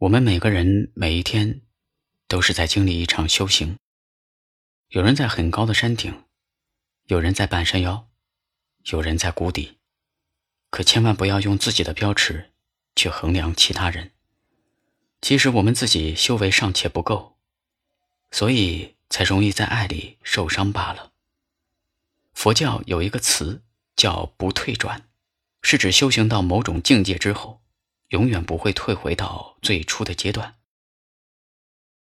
我们每个人每一天都是在经历一场修行。有人在很高的山顶，有人在半山腰，有人在谷底。可千万不要用自己的标尺去衡量其他人。其实我们自己修为尚且不够，所以才容易在爱里受伤罢了。佛教有一个词叫“不退转”，是指修行到某种境界之后。永远不会退回到最初的阶段。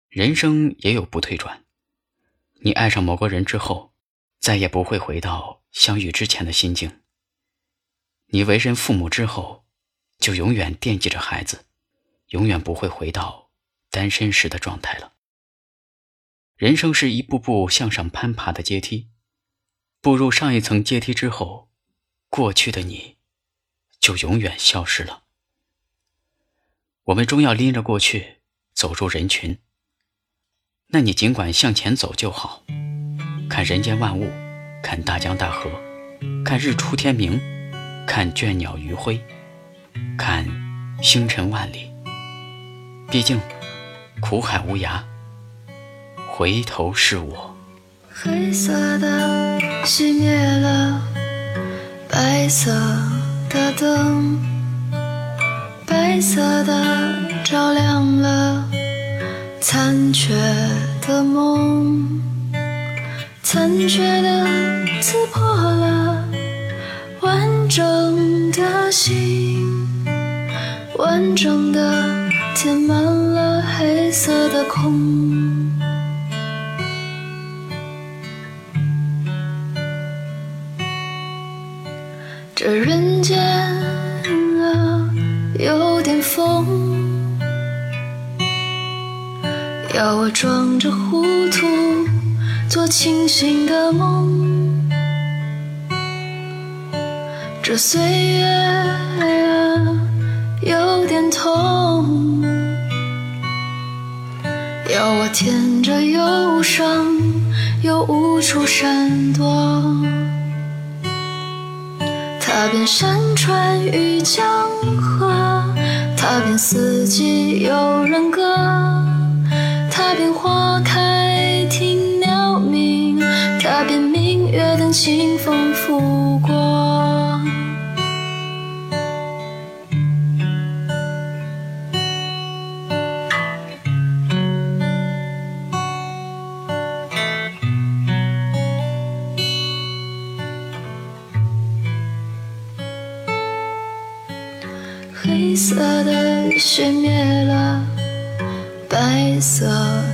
人生也有不退转，你爱上某个人之后，再也不会回到相遇之前的心境。你为人父母之后，就永远惦记着孩子，永远不会回到单身时的状态了。人生是一步步向上攀爬的阶梯，步入上一层阶梯之后，过去的你，就永远消失了。我们终要拎着过去走入人群，那你尽管向前走就好，看人间万物，看大江大河，看日出天明，看倦鸟余晖，看星辰万里。毕竟苦海无涯，回头是我。黑色的熄灭了，白色的灯。黑色的照亮了残缺的梦，残缺的刺破了完整的心，完整的填满了黑色的空。要我装着糊涂做清醒的梦。这岁月有点痛，要我舔着忧伤又无处闪躲。踏遍山川与江河。踏遍四季有人歌，踏遍花开听鸟鸣，踏遍明月等清风拂过。黑色的雪灭了，白色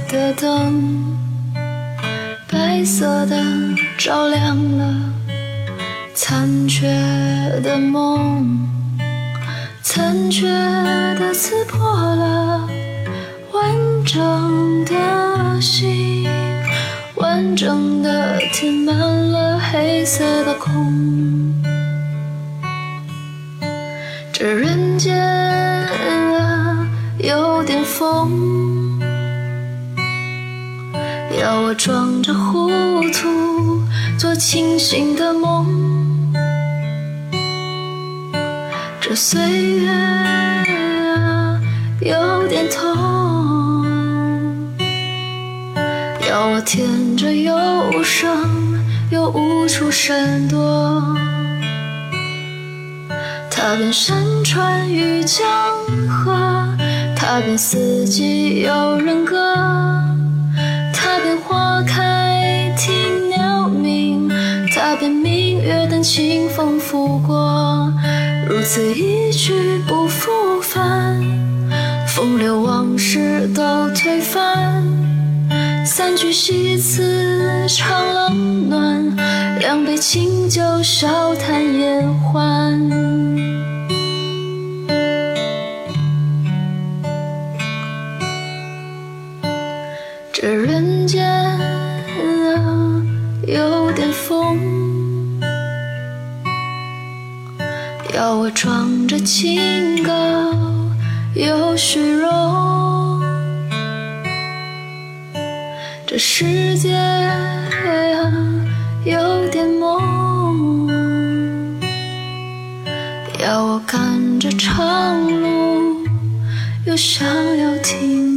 的灯，白色的照亮了残缺的梦，残缺的刺破了完整的心，完整的填满了黑色的空。这人间啊，有点疯，要我装着糊涂做清醒的梦。这岁月啊，有点痛，要我舔着忧伤又无处闪躲。踏遍山川与江河，踏遍四季有人歌，清风拂过，如此一去不复返，风流往事都推翻，三句戏词唱冷暖，两杯清酒笑谈烟欢。这人间啊，有点疯，要我装着清高又虚荣。这世界啊，有点梦，要我赶着长路又。想要停。